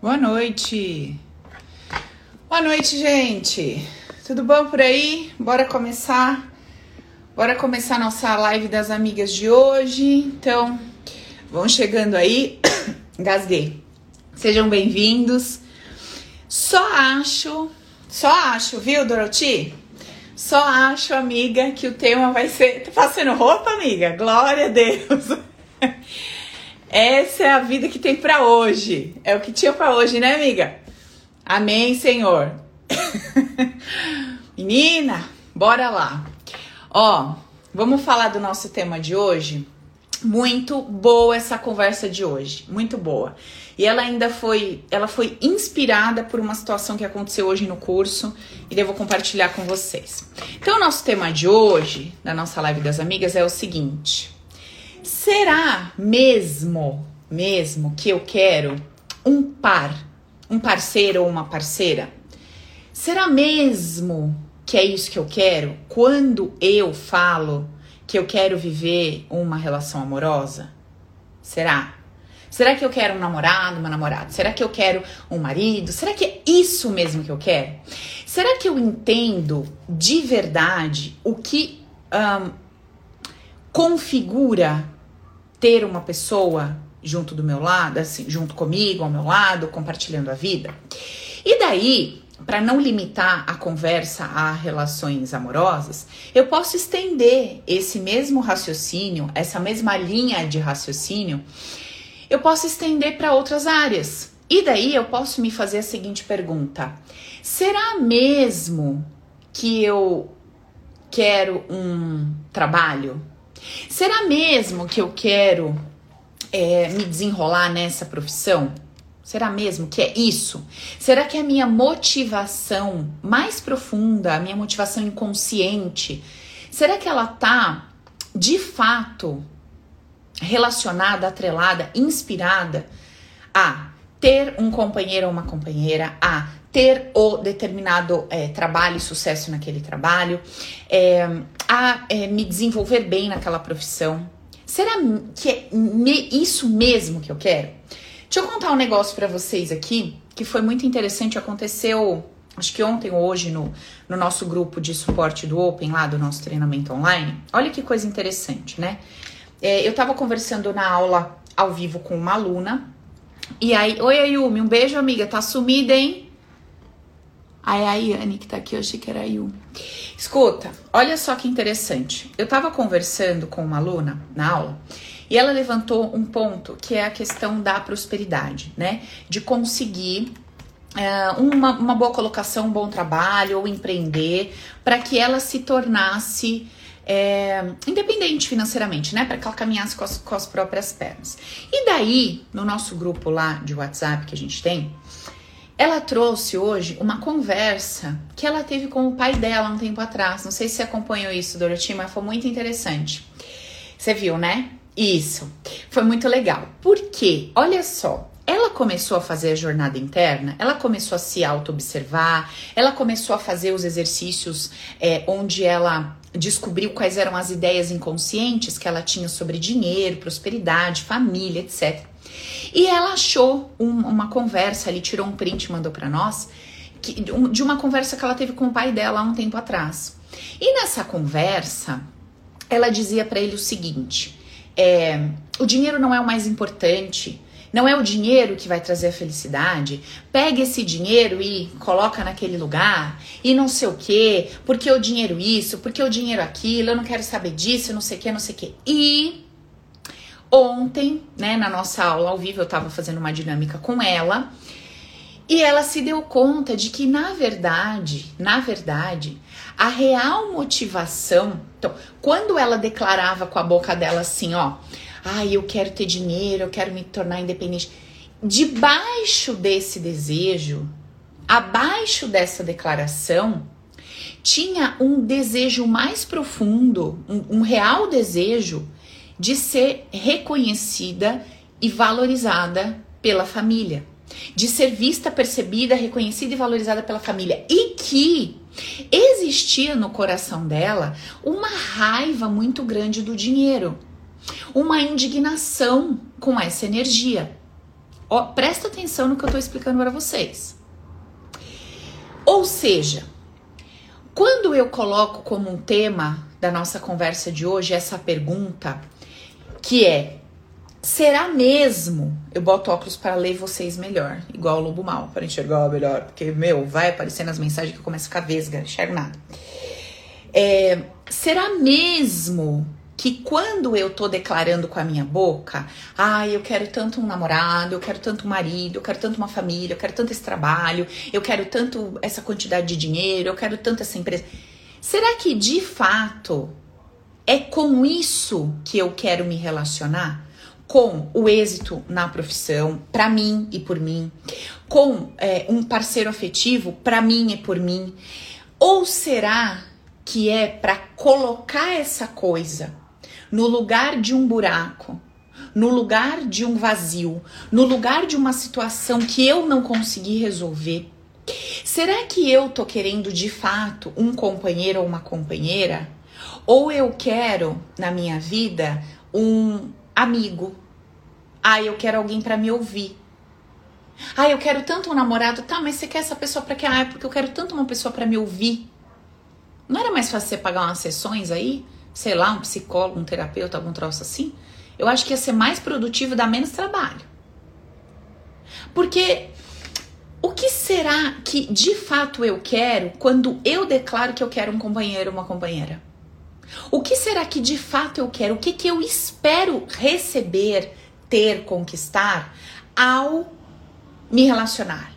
Boa noite. Boa noite, gente. Tudo bom por aí? Bora começar. Bora começar nossa live das amigas de hoje. Então, vão chegando aí. Gasguei. Sejam bem-vindos. Só acho, só acho, viu, Doroti? Só acho, amiga, que o tema vai ser. Tá passando roupa, amiga? Glória a Deus. Essa é a vida que tem para hoje. É o que tinha para hoje, né, amiga? Amém, Senhor. Menina, bora lá. Ó, vamos falar do nosso tema de hoje. Muito boa essa conversa de hoje, muito boa. E ela ainda foi, ela foi inspirada por uma situação que aconteceu hoje no curso e devo compartilhar com vocês. Então, o nosso tema de hoje, da nossa live das amigas, é o seguinte: Será mesmo, mesmo que eu quero um par, um parceiro ou uma parceira? Será mesmo que é isso que eu quero quando eu falo que eu quero viver uma relação amorosa? Será? Será que eu quero um namorado, uma namorada? Será que eu quero um marido? Será que é isso mesmo que eu quero? Será que eu entendo de verdade o que um, configura ter uma pessoa junto do meu lado, assim, junto comigo, ao meu lado, compartilhando a vida. E daí, para não limitar a conversa a relações amorosas, eu posso estender esse mesmo raciocínio, essa mesma linha de raciocínio, eu posso estender para outras áreas. E daí eu posso me fazer a seguinte pergunta: será mesmo que eu quero um trabalho? Será mesmo que eu quero é, me desenrolar nessa profissão? Será mesmo que é isso? Será que a minha motivação mais profunda, a minha motivação inconsciente, será que ela tá de fato relacionada, atrelada, inspirada a ter um companheiro ou uma companheira, a ter o determinado é, trabalho e sucesso naquele trabalho, é, a é, me desenvolver bem naquela profissão. Será que é me, isso mesmo que eu quero? Deixa eu contar um negócio para vocês aqui que foi muito interessante. Aconteceu, acho que ontem ou hoje, no, no nosso grupo de suporte do Open, lá do nosso treinamento online. Olha que coisa interessante, né? Eu tava conversando na aula ao vivo com uma aluna. E aí, oi Ayumi, um beijo, amiga. Tá sumida, hein? Aí a Yane que tá aqui, eu achei que era Yu. Escuta, olha só que interessante. Eu tava conversando com uma aluna na aula e ela levantou um ponto que é a questão da prosperidade, né? De conseguir uh, uma, uma boa colocação, um bom trabalho ou empreender para que ela se tornasse é, independente financeiramente, né? Para que ela caminhasse com as, com as próprias pernas. E daí, no nosso grupo lá de WhatsApp que a gente tem, ela trouxe hoje uma conversa que ela teve com o pai dela um tempo atrás. Não sei se você acompanhou isso, Dorothy, mas foi muito interessante. Você viu, né? Isso. Foi muito legal. Por quê? Olha só. Ela começou a fazer a jornada interna, ela começou a se auto-observar, ela começou a fazer os exercícios é, onde ela descobriu quais eram as ideias inconscientes que ela tinha sobre dinheiro, prosperidade, família, etc. E ela achou um, uma conversa ali, tirou um print e mandou para nós, que, de uma conversa que ela teve com o pai dela há um tempo atrás. E nessa conversa, ela dizia para ele o seguinte: é, o dinheiro não é o mais importante. Não é o dinheiro que vai trazer a felicidade. Pega esse dinheiro e coloca naquele lugar e não sei o que, porque o dinheiro isso, porque o dinheiro aquilo, eu não quero saber disso, não sei o que, não sei o que. E Ontem, né, na nossa aula ao vivo, eu estava fazendo uma dinâmica com ela e ela se deu conta de que, na verdade, na verdade, a real motivação. Então, quando ela declarava com a boca dela assim, ó, ai, eu quero ter dinheiro, eu quero me tornar independente. Debaixo desse desejo, abaixo dessa declaração, tinha um desejo mais profundo, um, um real desejo de ser reconhecida e valorizada pela família, de ser vista, percebida, reconhecida e valorizada pela família, e que existia no coração dela uma raiva muito grande do dinheiro, uma indignação com essa energia. Ó, presta atenção no que eu tô explicando para vocês. Ou seja, quando eu coloco como um tema da nossa conversa de hoje essa pergunta, que é: será mesmo? Eu boto óculos para ler vocês melhor, igual o lobo mal, para enxergar melhor, porque, meu, vai aparecer nas mensagens que eu começo a ficar vesga, não enxergo nada. É, será mesmo que quando eu tô declarando com a minha boca, ah, eu quero tanto um namorado, eu quero tanto um marido, eu quero tanto uma família, eu quero tanto esse trabalho, eu quero tanto essa quantidade de dinheiro, eu quero tanto essa empresa. Será que de fato é com isso que eu quero me relacionar? Com o êxito na profissão, para mim e por mim, com é, um parceiro afetivo, para mim e por mim? Ou será que é para colocar essa coisa no lugar de um buraco, no lugar de um vazio, no lugar de uma situação que eu não consegui resolver? Será que eu tô querendo de fato um companheiro ou uma companheira? Ou eu quero na minha vida um amigo? Ah, eu quero alguém para me ouvir. Ah, eu quero tanto um namorado. Tá, mas você quer essa pessoa para quê? Ah, é porque eu quero tanto uma pessoa para me ouvir. Não era mais fácil você pagar umas sessões aí? Sei lá, um psicólogo, um terapeuta, algum troço assim? Eu acho que ia ser mais produtivo e dar menos trabalho. Porque o que será que de fato eu quero quando eu declaro que eu quero um companheiro ou uma companheira? O que será que de fato eu quero? O que, que eu espero receber, ter, conquistar ao me relacionar,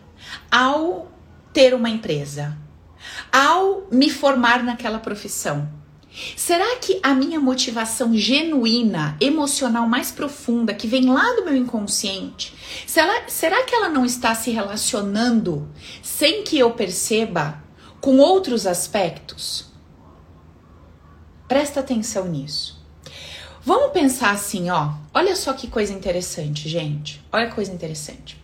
ao ter uma empresa, ao me formar naquela profissão? Será que a minha motivação genuína, emocional mais profunda, que vem lá do meu inconsciente, será, será que ela não está se relacionando sem que eu perceba com outros aspectos? Presta atenção nisso. Vamos pensar assim, ó. Olha só que coisa interessante, gente. Olha que coisa interessante.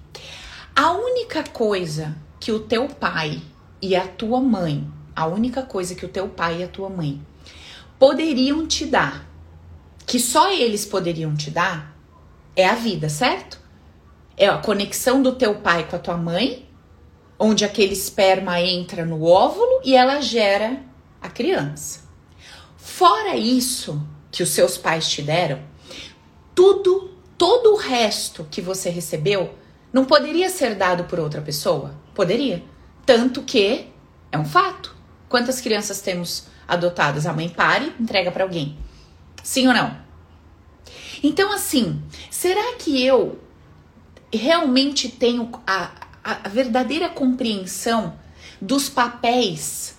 A única coisa que o teu pai e a tua mãe, a única coisa que o teu pai e a tua mãe poderiam te dar, que só eles poderiam te dar, é a vida, certo? É a conexão do teu pai com a tua mãe, onde aquele esperma entra no óvulo e ela gera a criança. Fora isso que os seus pais te deram, tudo, todo o resto que você recebeu não poderia ser dado por outra pessoa? Poderia. Tanto que é um fato. Quantas crianças temos adotadas. A mãe pare, entrega para alguém. Sim ou não? Então, assim, será que eu realmente tenho a, a verdadeira compreensão dos papéis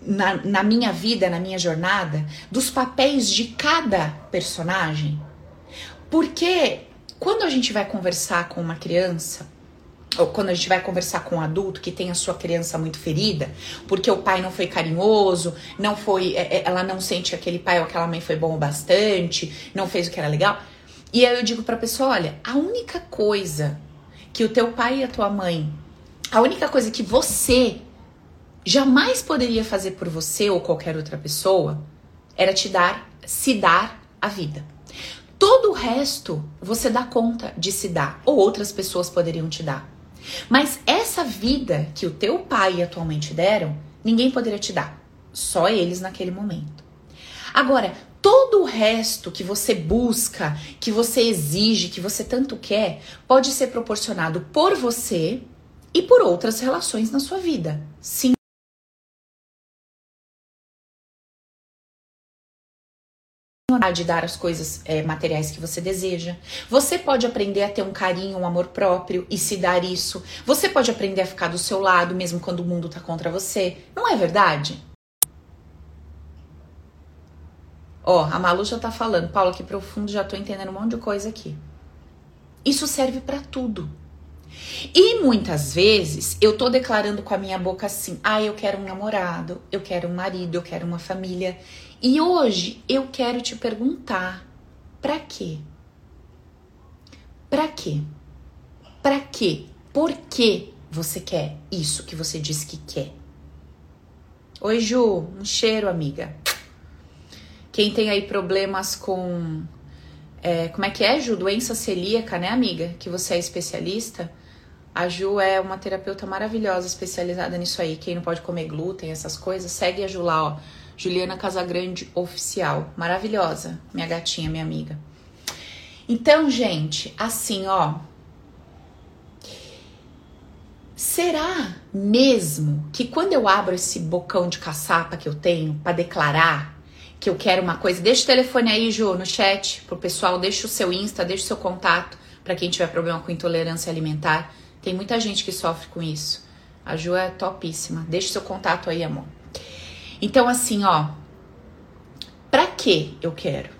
na, na minha vida, na minha jornada, dos papéis de cada personagem? Porque quando a gente vai conversar com uma criança, ou quando a gente vai conversar com um adulto que tem a sua criança muito ferida, porque o pai não foi carinhoso, não foi, é, é, ela não sente que aquele pai ou aquela mãe foi bom o bastante, não fez o que era legal. E aí eu digo pra pessoa, olha, a única coisa que o teu pai e a tua mãe, a única coisa que você jamais poderia fazer por você ou qualquer outra pessoa era te dar, se dar a vida. Todo o resto você dá conta de se dar, ou outras pessoas poderiam te dar. Mas essa vida que o teu pai e a tua mãe te deram, ninguém poderia te dar. Só eles naquele momento. Agora, todo o resto que você busca, que você exige, que você tanto quer, pode ser proporcionado por você e por outras relações na sua vida. Sim. De dar as coisas é, materiais que você deseja. Você pode aprender a ter um carinho, um amor próprio e se dar isso. Você pode aprender a ficar do seu lado mesmo quando o mundo tá contra você. Não é verdade? Ó, a Malu já tá falando, Paula, que profundo, já tô entendendo um monte de coisa aqui. Isso serve para tudo. E muitas vezes eu tô declarando com a minha boca assim: ah, eu quero um namorado, eu quero um marido, eu quero uma família. E hoje eu quero te perguntar: para quê? Para quê? Para quê? Por que você quer isso que você disse que quer? Oi, Ju, um cheiro, amiga. Quem tem aí problemas com É, como é que é, Ju? Doença celíaca, né, amiga? Que você é especialista. A Ju é uma terapeuta maravilhosa, especializada nisso aí. Quem não pode comer glúten, essas coisas, segue a Ju lá, ó. Juliana Casagrande Oficial. Maravilhosa, minha gatinha, minha amiga. Então, gente, assim, ó. Será mesmo que quando eu abro esse bocão de caçapa que eu tenho para declarar que eu quero uma coisa, deixa o telefone aí, Ju, no chat pro pessoal, deixa o seu Insta, deixa o seu contato para quem tiver problema com intolerância alimentar. Tem muita gente que sofre com isso. A Ju é topíssima. Deixa o seu contato aí, amor. Então, assim, ó. Pra que eu quero?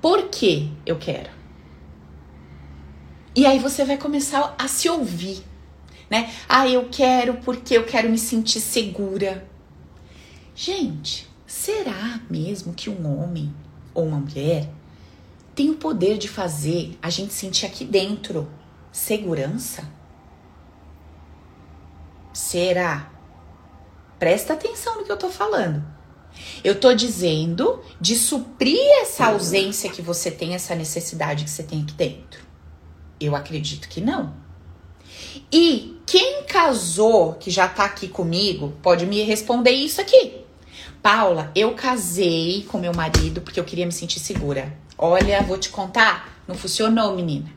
Por que eu quero? E aí você vai começar a se ouvir, né? Ah, eu quero porque eu quero me sentir segura. Gente, será mesmo que um homem ou uma mulher tem o poder de fazer a gente sentir aqui dentro segurança? Será? Presta atenção no que eu tô falando. Eu tô dizendo de suprir essa ausência que você tem, essa necessidade que você tem aqui dentro. Eu acredito que não. E quem casou, que já tá aqui comigo, pode me responder isso aqui. Paula, eu casei com meu marido porque eu queria me sentir segura. Olha, vou te contar, não funcionou, menina.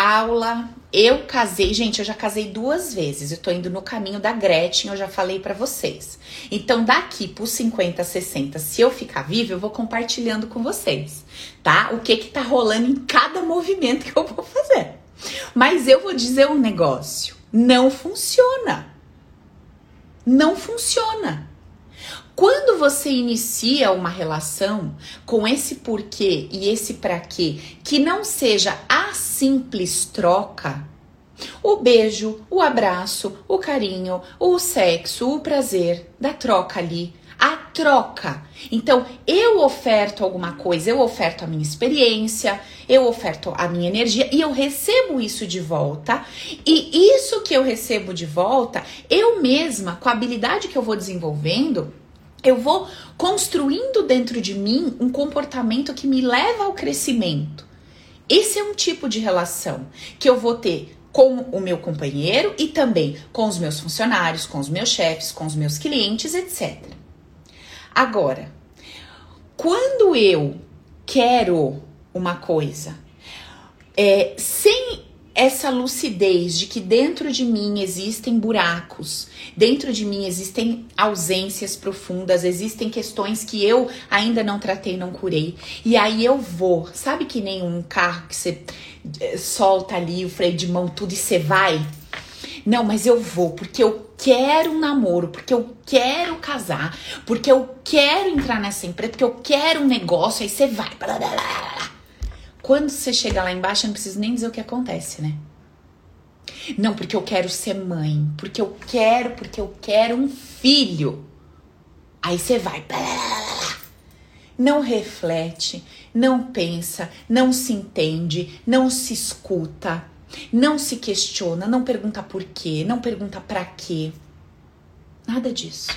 Paula, eu casei, gente, eu já casei duas vezes. Eu tô indo no caminho da Gretchen, eu já falei para vocês. Então, daqui por 50, 60, se eu ficar viva, eu vou compartilhando com vocês, tá? O que que tá rolando em cada movimento que eu vou fazer. Mas eu vou dizer um negócio: não funciona. Não funciona. Quando você inicia uma relação com esse porquê e esse para quê, que não seja a simples troca, o beijo, o abraço, o carinho, o sexo, o prazer da troca ali, a troca. Então, eu oferto alguma coisa, eu oferto a minha experiência, eu oferto a minha energia e eu recebo isso de volta. E isso que eu recebo de volta, eu mesma, com a habilidade que eu vou desenvolvendo, eu vou construindo dentro de mim um comportamento que me leva ao crescimento. Esse é um tipo de relação que eu vou ter com o meu companheiro e também com os meus funcionários, com os meus chefes, com os meus clientes, etc. Agora, quando eu quero uma coisa é, sem essa lucidez de que dentro de mim existem buracos, dentro de mim existem ausências profundas, existem questões que eu ainda não tratei, não curei. E aí eu vou, sabe que nem um carro que você eh, solta ali o freio de mão, tudo e você vai? Não, mas eu vou porque eu quero um namoro, porque eu quero casar, porque eu quero entrar nessa empresa, porque eu quero um negócio, aí você vai. Blá, blá, blá. Quando você chega lá embaixo, eu não preciso nem dizer o que acontece, né? Não, porque eu quero ser mãe, porque eu quero, porque eu quero um filho. Aí você vai, não reflete, não pensa, não se entende, não se escuta, não se questiona, não pergunta por quê, não pergunta para quê. Nada disso.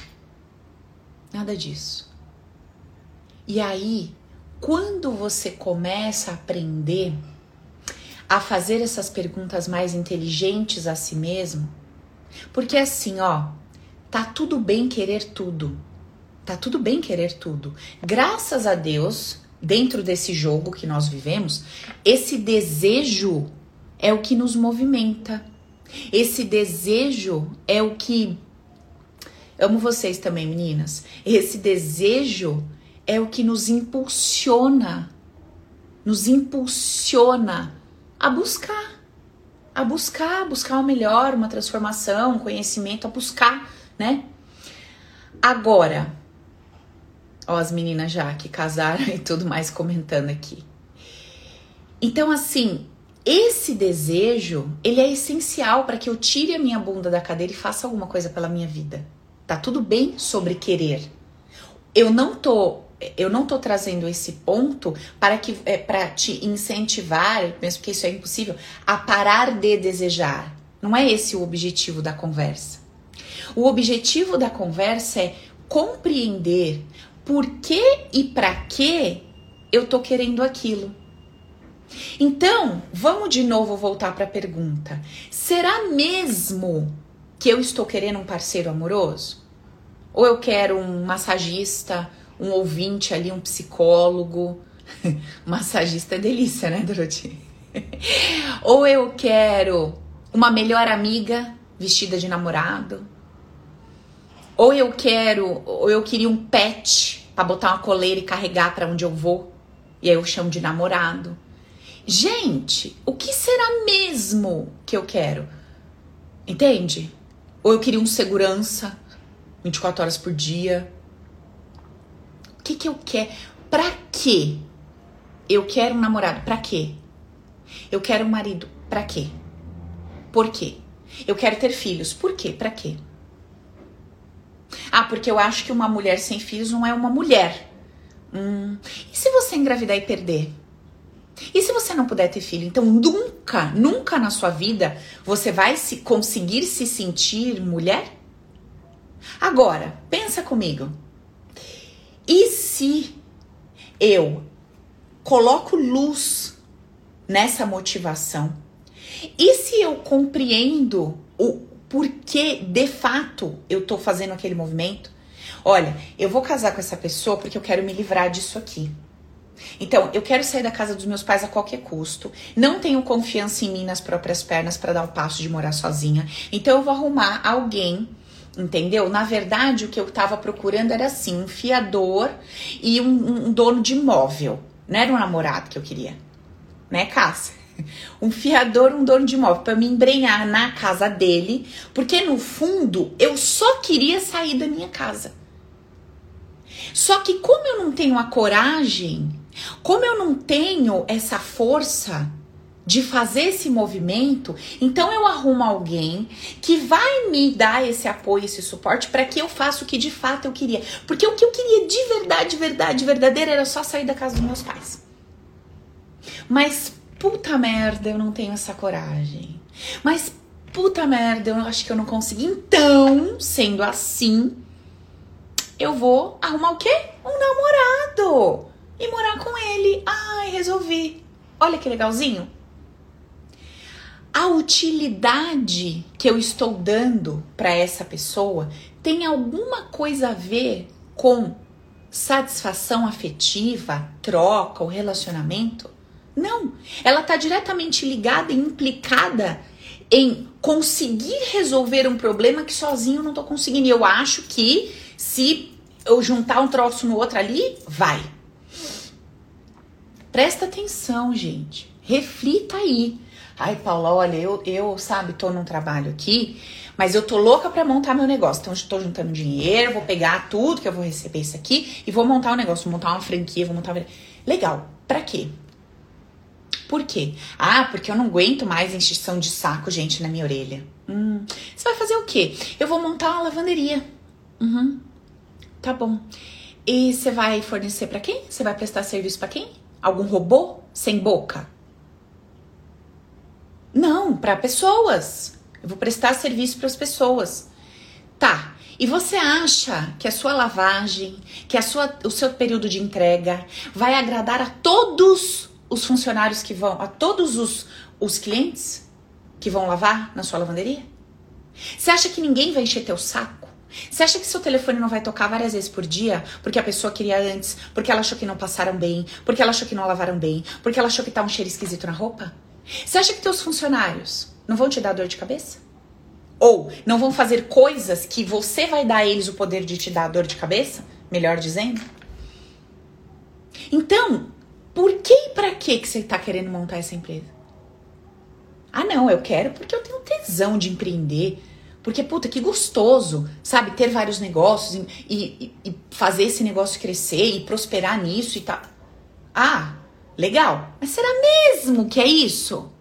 Nada disso. E aí quando você começa a aprender a fazer essas perguntas mais inteligentes a si mesmo, porque assim, ó, tá tudo bem querer tudo. Tá tudo bem querer tudo. Graças a Deus, dentro desse jogo que nós vivemos, esse desejo é o que nos movimenta. Esse desejo é o que amo vocês também, meninas. Esse desejo é o que nos impulsiona, nos impulsiona a buscar, a buscar, buscar o melhor, uma transformação, um conhecimento, a buscar, né? Agora, ó, as meninas já que casaram e tudo mais comentando aqui. Então, assim, esse desejo, ele é essencial para que eu tire a minha bunda da cadeira e faça alguma coisa pela minha vida. Tá tudo bem sobre querer. Eu não tô eu não tô trazendo esse ponto para que é, para te incentivar, mesmo que isso é impossível, a parar de desejar. Não é esse o objetivo da conversa. O objetivo da conversa é compreender por que e para que eu tô querendo aquilo. Então, vamos de novo voltar para a pergunta: será mesmo que eu estou querendo um parceiro amoroso? Ou eu quero um massagista, um ouvinte ali, um psicólogo? massagista é delícia, né, Dorothy? Ou eu quero uma melhor amiga vestida de namorado? Ou eu quero, ou eu queria um pet para botar uma coleira e carregar para onde eu vou? E aí eu chamo de namorado. Gente, o que será mesmo que eu quero? Entende? Ou eu queria um segurança 24 horas por dia. O que que eu quero? Pra quê? Eu quero um namorado. Pra quê? Eu quero um marido. Pra quê? Por quê? Eu quero ter filhos. Por quê? Pra quê? Ah, porque eu acho que uma mulher sem filhos não é uma mulher. Hum. E se você engravidar e perder? E se você não puder ter filho? Então, nunca, nunca na sua vida você vai se conseguir se sentir mulher? Agora, pensa comigo. E se eu coloco luz nessa motivação? E se eu compreendo o porquê de fato eu tô fazendo aquele movimento? Olha, eu vou casar com essa pessoa porque eu quero me livrar disso aqui. Então, eu quero sair da casa dos meus pais a qualquer custo. Não tenho confiança em mim nas próprias pernas para dar o passo de morar sozinha. Então, eu vou arrumar alguém Entendeu? Na verdade, o que eu estava procurando era assim: um fiador e um, um, dono de imóvel. Não era um namorado que eu queria, né, Cássia? Um fiador, um dono de imóvel, para me embrenhar na casa dele, porque no fundo eu só queria sair da minha casa. Só que, como eu não tenho a coragem, como eu não tenho essa força de fazer esse movimento, então eu arrumo alguém que vai me dar esse apoio, esse suporte para que eu faça o que de fato eu queria. Porque o que eu queria de verdade, verdade, verdadeira era só sair da casa dos meus pais. Mas puta merda, eu não tenho essa coragem. Mas puta merda, eu acho que eu não consegui. Então, sendo assim, eu vou arrumar o quê? Um namorado e morar com ele. Ai, resolvi. Olha que legalzinho a utilidade que eu estou dando para essa pessoa tem alguma coisa a ver com satisfação afetiva, troca ou relacionamento? Não, ela está diretamente ligada e implicada em conseguir resolver um problema que sozinho eu não estou conseguindo. E eu acho que se eu juntar um troço no outro ali, vai. Presta atenção, gente. Reflita aí. Ai, Paula, olha, eu, eu, sabe, tô num trabalho aqui, mas eu tô louca para montar meu negócio. Então, tô juntando dinheiro, vou pegar tudo que eu vou receber isso aqui e vou montar um negócio, vou montar uma franquia, vou montar. Legal. Para quê? Por quê? Ah, porque eu não aguento mais encheção de saco, gente, na minha orelha. Hum, você vai fazer o quê? Eu vou montar uma lavanderia. Uhum. Tá bom. E você vai fornecer para quem? Você vai prestar serviço para quem? Algum robô sem boca? Não, para pessoas. Eu vou prestar serviço para as pessoas. Tá. E você acha que a sua lavagem, que a sua, o seu período de entrega vai agradar a todos os funcionários que vão, a todos os, os clientes que vão lavar na sua lavanderia? Você acha que ninguém vai encher teu saco? Você acha que seu telefone não vai tocar várias vezes por dia porque a pessoa queria antes, porque ela achou que não passaram bem, porque ela achou que não lavaram bem, porque ela achou que tá um cheiro esquisito na roupa? Você acha que teus funcionários não vão te dar dor de cabeça? Ou não vão fazer coisas que você vai dar a eles o poder de te dar dor de cabeça? Melhor dizendo? Então, por que e pra que que você está querendo montar essa empresa? Ah, não, eu quero porque eu tenho tesão de empreender. Porque, puta, que gostoso, sabe? Ter vários negócios e, e, e fazer esse negócio crescer e prosperar nisso e tal. Ah, Legal. Mas será mesmo que é isso?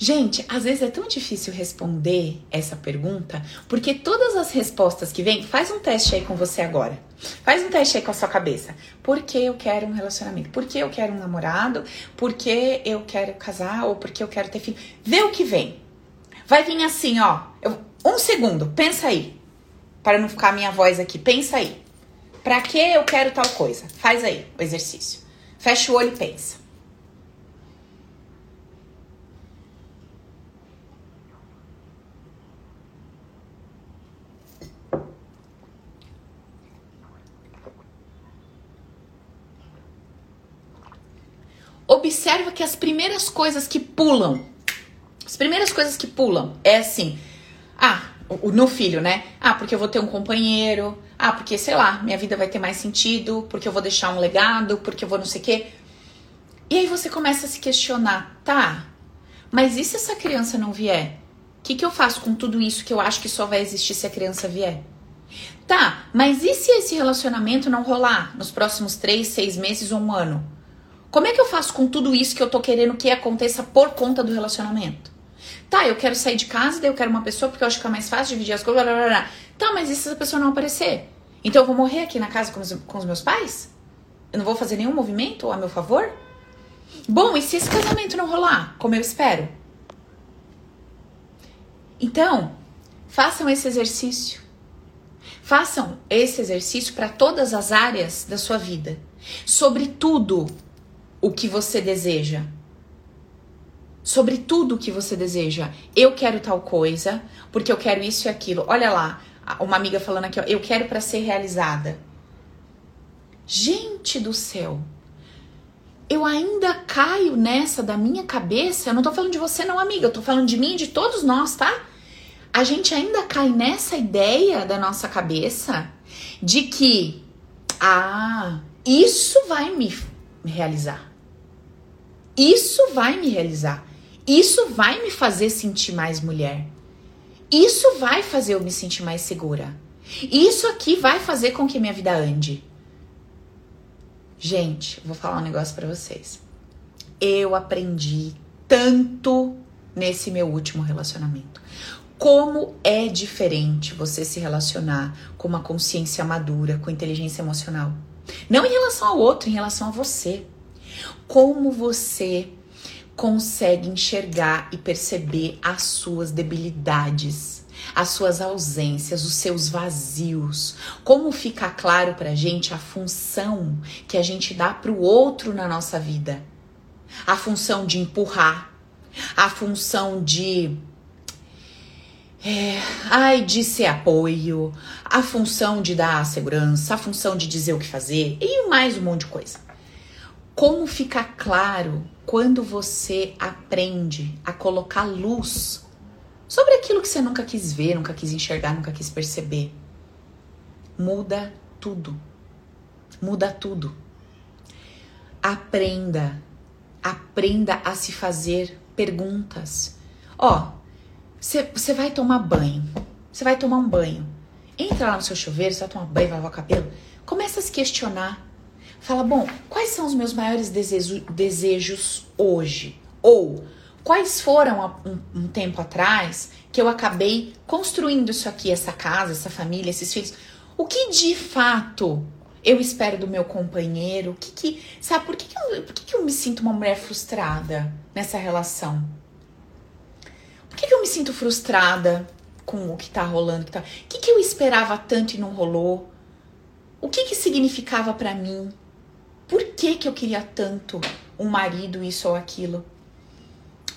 Gente, às vezes é tão difícil responder essa pergunta, porque todas as respostas que vêm, faz um teste aí com você agora. Faz um teste aí com a sua cabeça. Por que eu quero um relacionamento? Por que eu quero um namorado? Por que eu quero casar? Ou por que eu quero ter filho? Vê o que vem. Vai vir assim, ó. Eu, um segundo, pensa aí. Para não ficar a minha voz aqui, pensa aí. Para que eu quero tal coisa? Faz aí o exercício. Fecha o olho e pensa. Observa que as primeiras coisas que pulam, as primeiras coisas que pulam é assim: ah, no filho, né? Ah, porque eu vou ter um companheiro. Ah, porque, sei lá, minha vida vai ter mais sentido. Porque eu vou deixar um legado. Porque eu vou não sei o quê. E aí você começa a se questionar, tá? Mas e se essa criança não vier? O que, que eu faço com tudo isso que eu acho que só vai existir se a criança vier? Tá, mas e se esse relacionamento não rolar nos próximos três, seis meses ou um ano? Como é que eu faço com tudo isso que eu tô querendo que aconteça por conta do relacionamento? Tá, eu quero sair de casa, daí eu quero uma pessoa porque eu acho que é mais fácil dividir as coisas. Blá, blá, blá. Tá, mas e se essa pessoa não aparecer? Então eu vou morrer aqui na casa com os, com os meus pais? Eu não vou fazer nenhum movimento a meu favor? Bom, e se esse casamento não rolar, como eu espero? Então, façam esse exercício. Façam esse exercício para todas as áreas da sua vida. Sobre tudo o que você deseja sobre tudo que você deseja. Eu quero tal coisa, porque eu quero isso e aquilo. Olha lá, uma amiga falando aqui, ó, eu quero para ser realizada. Gente do céu. Eu ainda caio nessa da minha cabeça. Eu não tô falando de você não, amiga, eu tô falando de mim de todos nós, tá? A gente ainda cai nessa ideia da nossa cabeça de que ah, isso vai me realizar. Isso vai me realizar. Isso vai me fazer sentir mais mulher. Isso vai fazer eu me sentir mais segura. Isso aqui vai fazer com que minha vida ande. Gente, vou falar um negócio para vocês. Eu aprendi tanto nesse meu último relacionamento. Como é diferente você se relacionar com uma consciência madura, com inteligência emocional. Não em relação ao outro, em relação a você. Como você consegue enxergar e perceber as suas debilidades, as suas ausências, os seus vazios. Como fica claro pra gente a função que a gente dá pro outro na nossa vida? A função de empurrar, a função de é, ai, de ser apoio, a função de dar segurança, a função de dizer o que fazer e mais um monte de coisa. Como fica claro quando você aprende a colocar luz sobre aquilo que você nunca quis ver, nunca quis enxergar, nunca quis perceber, muda tudo. Muda tudo. Aprenda, aprenda a se fazer perguntas. Ó, você vai tomar banho, você vai tomar um banho. Entra lá no seu chuveiro, você vai tomar banho, vai lavar o cabelo. Começa a se questionar Fala, bom, quais são os meus maiores desejo, desejos hoje? Ou quais foram um, um, tempo atrás que eu acabei construindo isso aqui, essa casa, essa família, esses filhos? O que de fato eu espero do meu companheiro? O que que, sabe, por que, que, eu, por que, que eu me sinto uma mulher frustrada nessa relação? Por que, que eu me sinto frustrada com o que tá rolando? Que tá, o que, que eu esperava tanto e não rolou? O que que significava para mim? Por que, que eu queria tanto um marido, isso ou aquilo?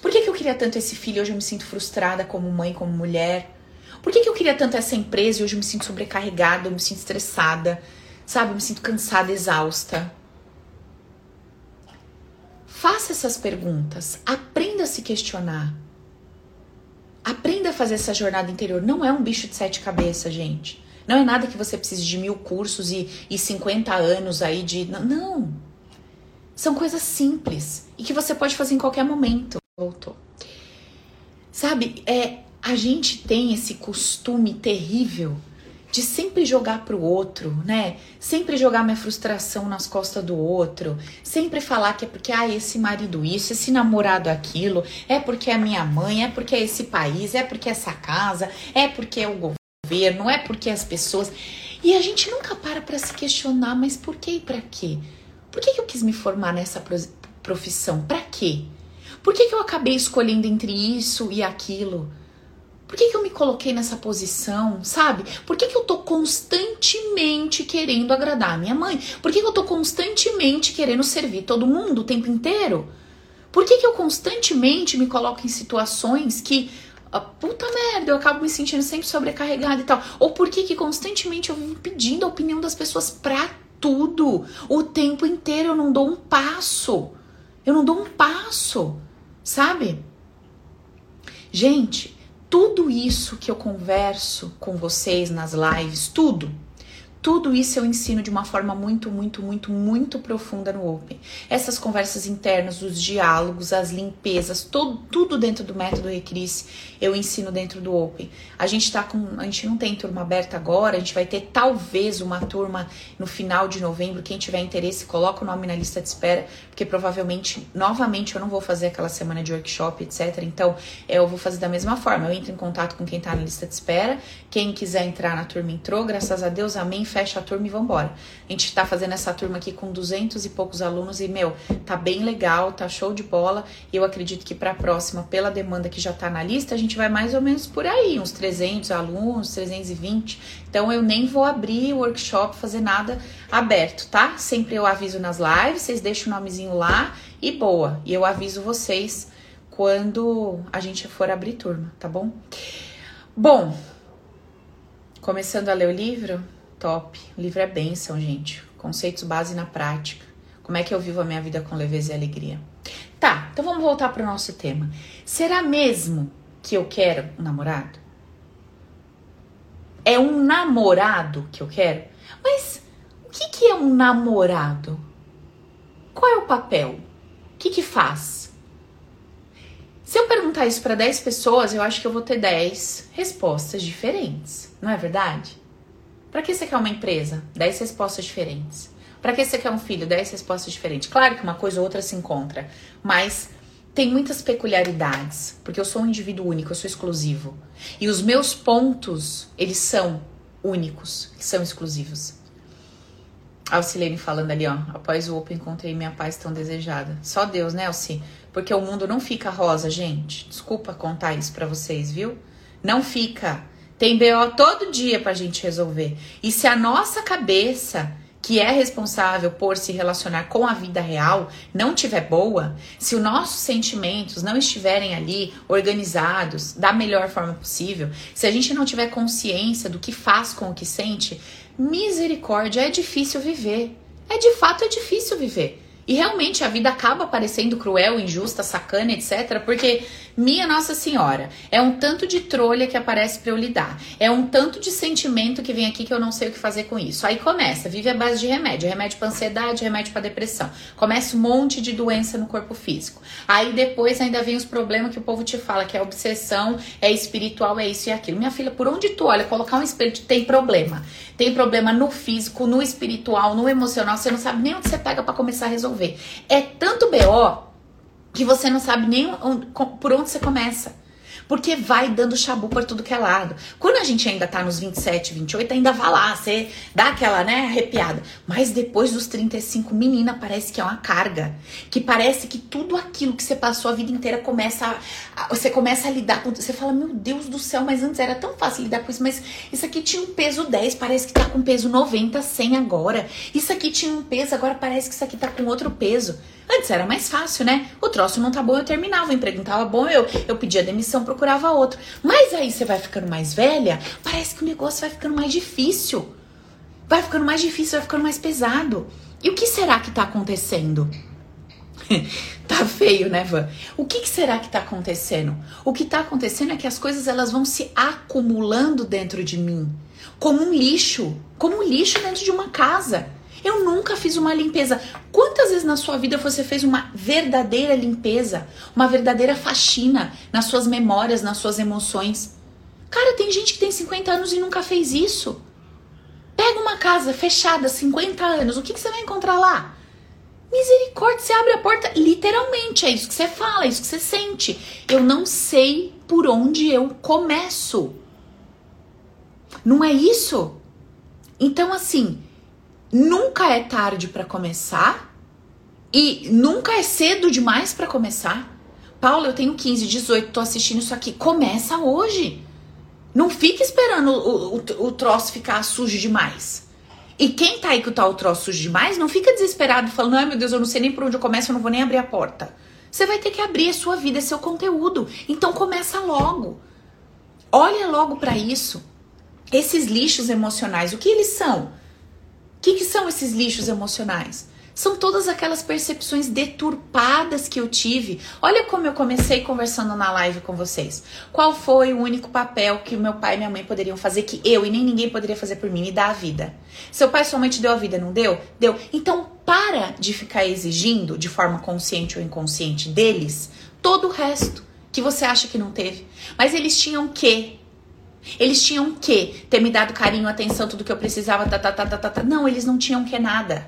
Por que, que eu queria tanto esse filho? Hoje eu me sinto frustrada como mãe, como mulher. Por que, que eu queria tanto essa empresa e hoje eu me sinto sobrecarregada, eu me sinto estressada, sabe? Eu me sinto cansada, exausta. Faça essas perguntas, aprenda a se questionar. Aprenda a fazer essa jornada interior. Não é um bicho de sete cabeças, gente. Não é nada que você precise de mil cursos e, e 50 anos aí de. Não. São coisas simples e que você pode fazer em qualquer momento. Voltou. Sabe, é, a gente tem esse costume terrível de sempre jogar pro outro, né? Sempre jogar minha frustração nas costas do outro, sempre falar que é porque ah, esse marido isso, esse namorado aquilo, é porque é minha mãe, é porque é esse país, é porque é essa casa, é porque é o governo governo, é porque as pessoas. E a gente nunca para para se questionar, mas por que e para quê? Por que, que eu quis me formar nessa profissão? Para quê? Por que, que eu acabei escolhendo entre isso e aquilo? Por que, que eu me coloquei nessa posição, sabe? Por que, que eu tô constantemente querendo agradar a minha mãe? Por que, que eu tô constantemente querendo servir todo mundo o tempo inteiro? Por que, que eu constantemente me coloco em situações que puta merda, eu acabo me sentindo sempre sobrecarregada e tal. Ou por que que constantemente eu vivo pedindo a opinião das pessoas pra tudo? O tempo inteiro eu não dou um passo. Eu não dou um passo, sabe? Gente, tudo isso que eu converso com vocês nas lives, tudo, tudo isso eu ensino de uma forma muito, muito, muito, muito profunda no Open. Essas conversas internas, os diálogos, as limpezas, todo, tudo dentro do método Recris, eu ensino dentro do Open. A gente tá com. A gente não tem turma aberta agora, a gente vai ter talvez uma turma no final de novembro. Quem tiver interesse, coloca o nome na lista de espera, porque provavelmente, novamente, eu não vou fazer aquela semana de workshop, etc. Então, eu vou fazer da mesma forma. Eu entro em contato com quem tá na lista de espera. Quem quiser entrar na turma entrou, graças a Deus, amém fecha a turma e vambora. A gente tá fazendo essa turma aqui com duzentos e poucos alunos e, meu, tá bem legal, tá show de bola. Eu acredito que pra próxima, pela demanda que já tá na lista, a gente vai mais ou menos por aí, uns 300 alunos, 320. Então eu nem vou abrir o workshop, fazer nada aberto, tá? Sempre eu aviso nas lives, vocês deixam o nomezinho lá e boa. E eu aviso vocês quando a gente for abrir turma, tá bom? Bom, começando a ler o livro, Top. O livro é bênção, gente. Conceitos base na prática. Como é que eu vivo a minha vida com leveza e alegria? Tá, então vamos voltar para o nosso tema. Será mesmo que eu quero um namorado? É um namorado que eu quero? Mas o que, que é um namorado? Qual é o papel? O que, que faz? Se eu perguntar isso para 10 pessoas, eu acho que eu vou ter 10 respostas diferentes, não é verdade? Para que você quer uma empresa? 10 respostas diferentes. Para que você quer um filho? 10 respostas diferentes. Claro que uma coisa ou outra se encontra, mas tem muitas peculiaridades, porque eu sou um indivíduo único, eu sou exclusivo. E os meus pontos, eles são únicos, são exclusivos. Alcilene falando ali, ó, após o Open encontrei minha paz tão desejada. Só Deus, né, Alci? Porque o mundo não fica rosa, gente. Desculpa contar isso para vocês, viu? Não fica. Tem BO todo dia pra gente resolver. E se a nossa cabeça, que é responsável por se relacionar com a vida real, não tiver boa, se os nossos sentimentos não estiverem ali organizados da melhor forma possível, se a gente não tiver consciência do que faz com o que sente, misericórdia, é difícil viver. É de fato é difícil viver. E realmente a vida acaba parecendo cruel, injusta, sacana, etc. Porque, minha Nossa Senhora, é um tanto de trolha que aparece para eu lidar. É um tanto de sentimento que vem aqui que eu não sei o que fazer com isso. Aí começa, vive a base de remédio. Remédio para ansiedade, remédio para depressão. Começa um monte de doença no corpo físico. Aí depois ainda vem os problemas que o povo te fala, que é obsessão, é espiritual, é isso e aquilo. Minha filha, por onde tu olha, colocar um espelho tem problema. Tem problema no físico, no espiritual, no emocional. Você não sabe nem onde você pega para começar a resolver. É tanto BO que você não sabe nem por onde você começa porque vai dando chabu por tudo que é lado. Quando a gente ainda tá nos 27, 28, ainda vai lá, você dá aquela, né, arrepiada. Mas depois dos 35, menina, parece que é uma carga. Que parece que tudo aquilo que você passou a vida inteira começa a, você começa a lidar com. Você fala, meu Deus do céu, mas antes era tão fácil lidar com isso, mas isso aqui tinha um peso 10, parece que tá com peso 90, 100 agora. Isso aqui tinha um peso, agora parece que isso aqui tá com outro peso. Antes era mais fácil, né? O troço não tá bom, eu terminava. O emprego não tava bom, eu, eu pedia demissão, procurava outro. Mas aí você vai ficando mais velha, parece que o negócio vai ficando mais difícil. Vai ficando mais difícil, vai ficando mais pesado. E o que será que tá acontecendo? tá feio, né, Van? O que, que, será que tá acontecendo? O que tá acontecendo é que as coisas elas vão se acumulando dentro de mim, como um lixo, como um lixo dentro de uma casa. Eu nunca fiz uma limpeza. Vezes na sua vida você fez uma verdadeira limpeza, uma verdadeira faxina nas suas memórias, nas suas emoções? Cara, tem gente que tem 50 anos e nunca fez isso. Pega uma casa fechada, 50 anos, o que, que você vai encontrar lá? Misericórdia, você abre a porta, literalmente, é isso que você fala, é isso que você sente. Eu não sei por onde eu começo. Não é isso? Então, assim, nunca é tarde para começar e nunca é cedo demais para começar. Paulo, eu tenho 15, 18, tô assistindo isso aqui. Começa hoje. Não fica esperando o, o, o troço ficar sujo demais. E quem tá aí que tá o troço sujo demais, não fica desesperado falando, ai meu Deus, eu não sei nem por onde eu começo, eu não vou nem abrir a porta. Você vai ter que abrir a sua vida, seu conteúdo. Então começa logo. Olha logo para isso. Esses lixos emocionais, o que eles são? O que, que são esses lixos emocionais? São todas aquelas percepções deturpadas que eu tive. Olha como eu comecei conversando na live com vocês. Qual foi o único papel que meu pai e minha mãe poderiam fazer que eu e nem ninguém poderia fazer por mim? Me dar a vida. Seu pai e sua mãe te deu a vida, não deu? Deu. Então para de ficar exigindo, de forma consciente ou inconsciente, deles todo o resto que você acha que não teve. Mas eles tinham que eles tinham que ter me dado carinho, atenção, tudo que eu precisava, tá, tá, tá, tá, tá, tá. Não, eles não tinham que nada.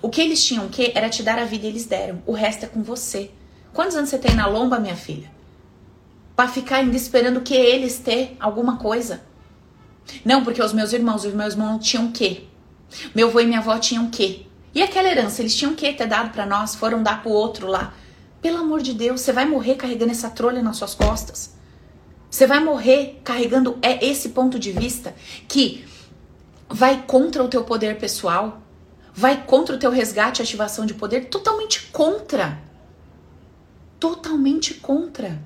O que eles tinham que era te dar a vida e eles deram. O resto é com você. Quantos anos você tem na lomba, minha filha? Para ficar ainda esperando que eles ter alguma coisa. Não, porque os meus irmãos, os meus irmãos tinham que. Meu avô e minha avó tinham que. E aquela herança, eles tinham que ter dado para nós, foram dar pro outro lá. Pelo amor de Deus, você vai morrer carregando essa trolha nas suas costas. Você vai morrer carregando é esse ponto de vista que vai contra o teu poder pessoal, vai contra o teu resgate e ativação de poder, totalmente contra. Totalmente contra.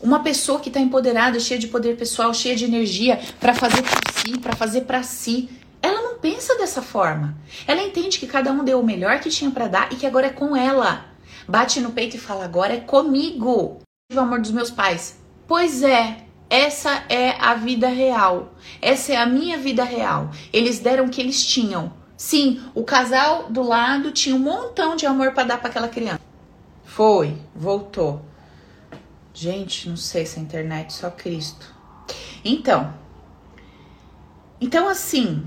Uma pessoa que está empoderada, cheia de poder pessoal, cheia de energia para fazer por si, para fazer para si, ela não pensa dessa forma. Ela entende que cada um deu o melhor que tinha para dar e que agora é com ela. Bate no peito e fala: agora é comigo. O amor dos meus pais. Pois é, essa é a vida real. Essa é a minha vida real. Eles deram o que eles tinham. Sim, o casal do lado tinha um montão de amor para dar para aquela criança. Foi, voltou. Gente, não sei se a internet só Cristo. Então, então assim,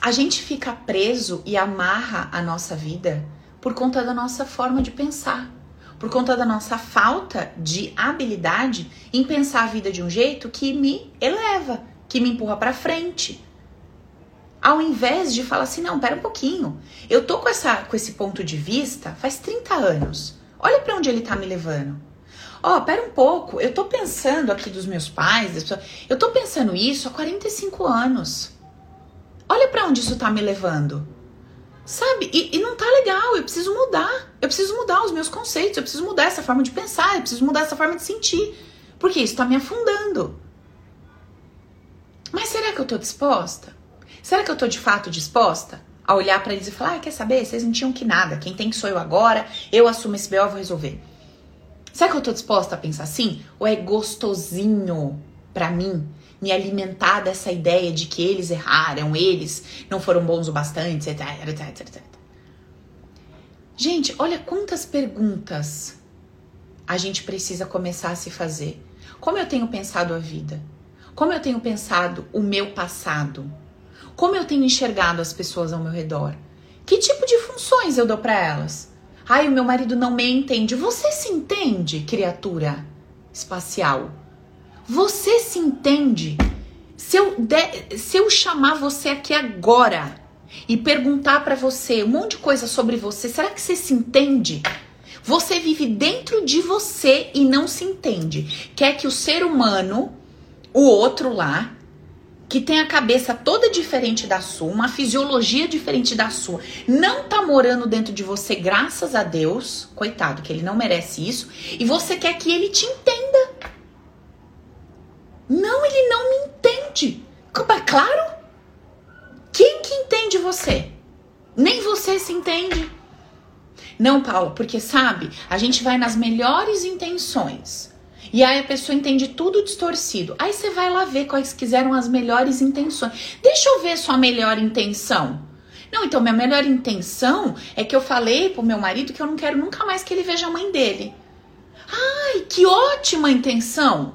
a gente fica preso e amarra a nossa vida por conta da nossa forma de pensar, por conta da nossa falta de habilidade em pensar a vida de um jeito que me eleva, que me empurra para frente, ao invés de falar assim, não, pera um pouquinho. Eu tô com, essa, com esse ponto de vista faz 30 anos. Olha para onde ele tá me levando. Ó, oh, pera um pouco. Eu tô pensando aqui dos meus pais, eu tô pensando isso há 45 anos. Olha para onde isso tá me levando. Sabe? E, e, não tá legal. Eu preciso mudar. Eu preciso mudar os meus conceitos. Eu preciso mudar essa forma de pensar. Eu preciso mudar essa forma de sentir. Porque isso tá me afundando. Mas será que eu tô disposta? Será que eu tô de fato disposta a olhar para eles e falar: ah, quer saber? Vocês não tinham que nada. Quem tem que sou eu agora. Eu assumo esse BO vou resolver. Será que eu tô disposta a pensar assim? Ou é gostosinho para mim me alimentar dessa ideia de que eles erraram, eles não foram bons o bastante, etc, etc, etc. Gente, olha quantas perguntas a gente precisa começar a se fazer. Como eu tenho pensado a vida? Como eu tenho pensado o meu passado? Como eu tenho enxergado as pessoas ao meu redor? Que tipo de funções eu dou para elas? Ai, o meu marido não me entende. Você se entende, criatura espacial? Você se entende? Se eu, de, se eu chamar você aqui agora e perguntar para você um monte de coisa sobre você, será que você se entende? Você vive dentro de você e não se entende. Quer que o ser humano, o outro lá, que tem a cabeça toda diferente da sua, uma fisiologia diferente da sua, não tá morando dentro de você, graças a Deus, coitado, que ele não merece isso, e você quer que ele te entenda. Não, ele não me entende. Claro? Quem que entende você? Nem você se entende. Não, Paula, porque sabe, a gente vai nas melhores intenções e aí a pessoa entende tudo distorcido. Aí você vai lá ver quais quiseram as melhores intenções. Deixa eu ver sua melhor intenção. Não, então minha melhor intenção é que eu falei pro meu marido que eu não quero nunca mais que ele veja a mãe dele. Ai, que ótima intenção.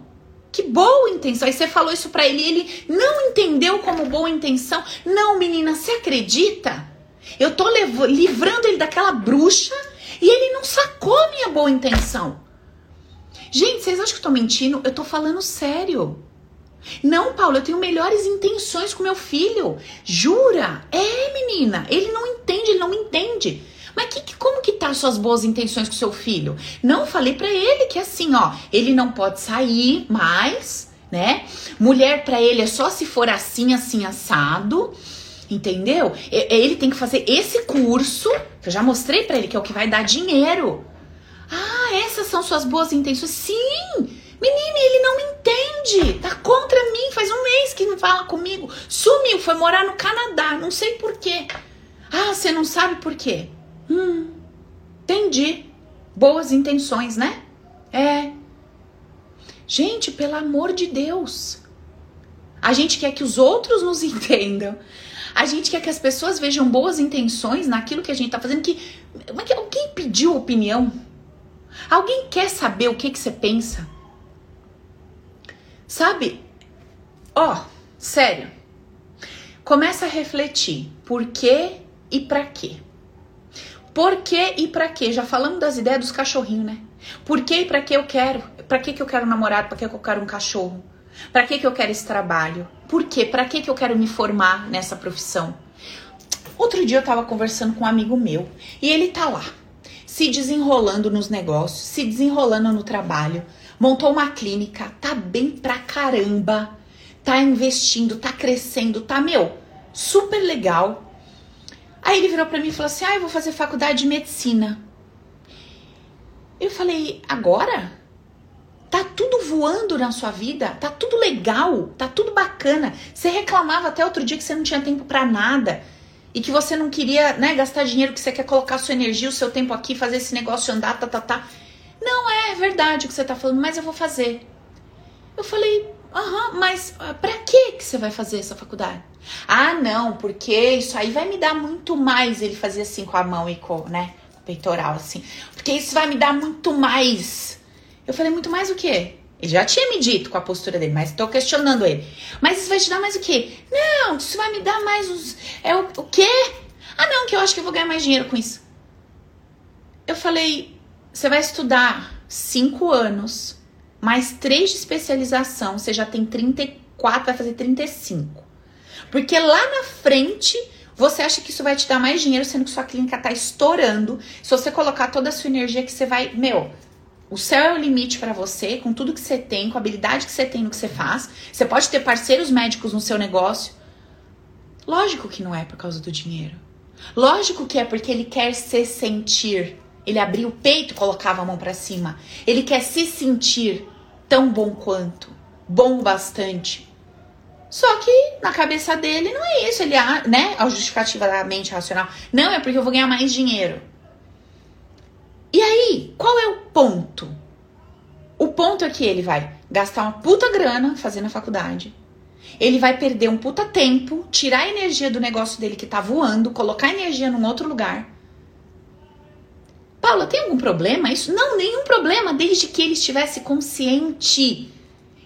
Que boa intenção. Aí você falou isso para ele ele não entendeu como boa intenção. Não, menina, você acredita? Eu tô livrando ele daquela bruxa e ele não sacou minha boa intenção. Gente, vocês acham que eu tô mentindo? Eu tô falando sério. Não, Paulo, eu tenho melhores intenções com meu filho. Jura? É, menina. Ele não entende, ele não entende. Mas que, que, como que tá suas boas intenções com seu filho? Não, falei para ele que assim, ó, ele não pode sair mais, né? Mulher para ele é só se for assim, assim, assado. Entendeu? Ele tem que fazer esse curso, que eu já mostrei para ele que é o que vai dar dinheiro. Ah, essas são suas boas intenções? Sim! Menina, ele não me entende. Tá contra mim. Faz um mês que não fala comigo. Sumiu, foi morar no Canadá. Não sei porquê. Ah, você não sabe por quê? Hum, entendi. Boas intenções, né? É. Gente, pelo amor de Deus. A gente quer que os outros nos entendam. A gente quer que as pessoas vejam boas intenções naquilo que a gente tá fazendo. Que, que alguém pediu opinião? Alguém quer saber o que, que você pensa? Sabe? Ó, oh, sério. Começa a refletir. Por quê e para quê? Por quê e para quê? Já falamos das ideias dos cachorrinhos, né? Por quê e para que eu quero? Para que que eu quero um namorado? Para que eu quero um cachorro? Para que que eu quero esse trabalho? Por quê? Para que que eu quero me formar nessa profissão? Outro dia eu tava conversando com um amigo meu e ele tá lá, se desenrolando nos negócios, se desenrolando no trabalho, montou uma clínica, tá bem pra caramba, tá investindo, tá crescendo, tá, meu, super legal. Aí ele virou para mim e falou assim: Ah, eu vou fazer faculdade de medicina. Eu falei: Agora? Tá tudo voando na sua vida, tá tudo legal, tá tudo bacana. Você reclamava até outro dia que você não tinha tempo para nada e que você não queria, né, gastar dinheiro, que você quer colocar sua energia, o seu tempo aqui, fazer esse negócio andar, tá, tá, tá. Não, é verdade o que você tá falando, mas eu vou fazer. Eu falei, aham, mas uh, pra que que você vai fazer essa faculdade? Ah, não, porque isso aí vai me dar muito mais. Ele fazia assim com a mão e com, né, peitoral, assim. Porque isso vai me dar muito mais. Eu falei, muito mais o quê? Ele já tinha me dito com a postura dele, mas tô questionando ele. Mas isso vai te dar mais o quê? Não, isso vai me dar mais uns. É o, o quê? Ah, não, que eu acho que eu vou ganhar mais dinheiro com isso. Eu falei, você vai estudar cinco anos, mais três de especialização, você já tem 34, vai fazer 35. Porque lá na frente você acha que isso vai te dar mais dinheiro, sendo que sua clínica tá estourando. Se você colocar toda a sua energia que você vai, meu, o céu é o limite para você, com tudo que você tem, com a habilidade que você tem no que você faz. Você pode ter parceiros médicos no seu negócio. Lógico que não é por causa do dinheiro. Lógico que é porque ele quer se sentir ele abria o peito e colocava a mão para cima. Ele quer se sentir tão bom quanto, bom bastante. Só que na cabeça dele não é isso, ele, né, a justificativa da mente racional. Não, é porque eu vou ganhar mais dinheiro. E aí, qual é o ponto? O ponto é que ele vai gastar uma puta grana fazendo a faculdade. Ele vai perder um puta tempo, tirar a energia do negócio dele que tá voando, colocar energia num outro lugar Paula, tem algum problema isso? Não, nenhum problema, desde que ele estivesse consciente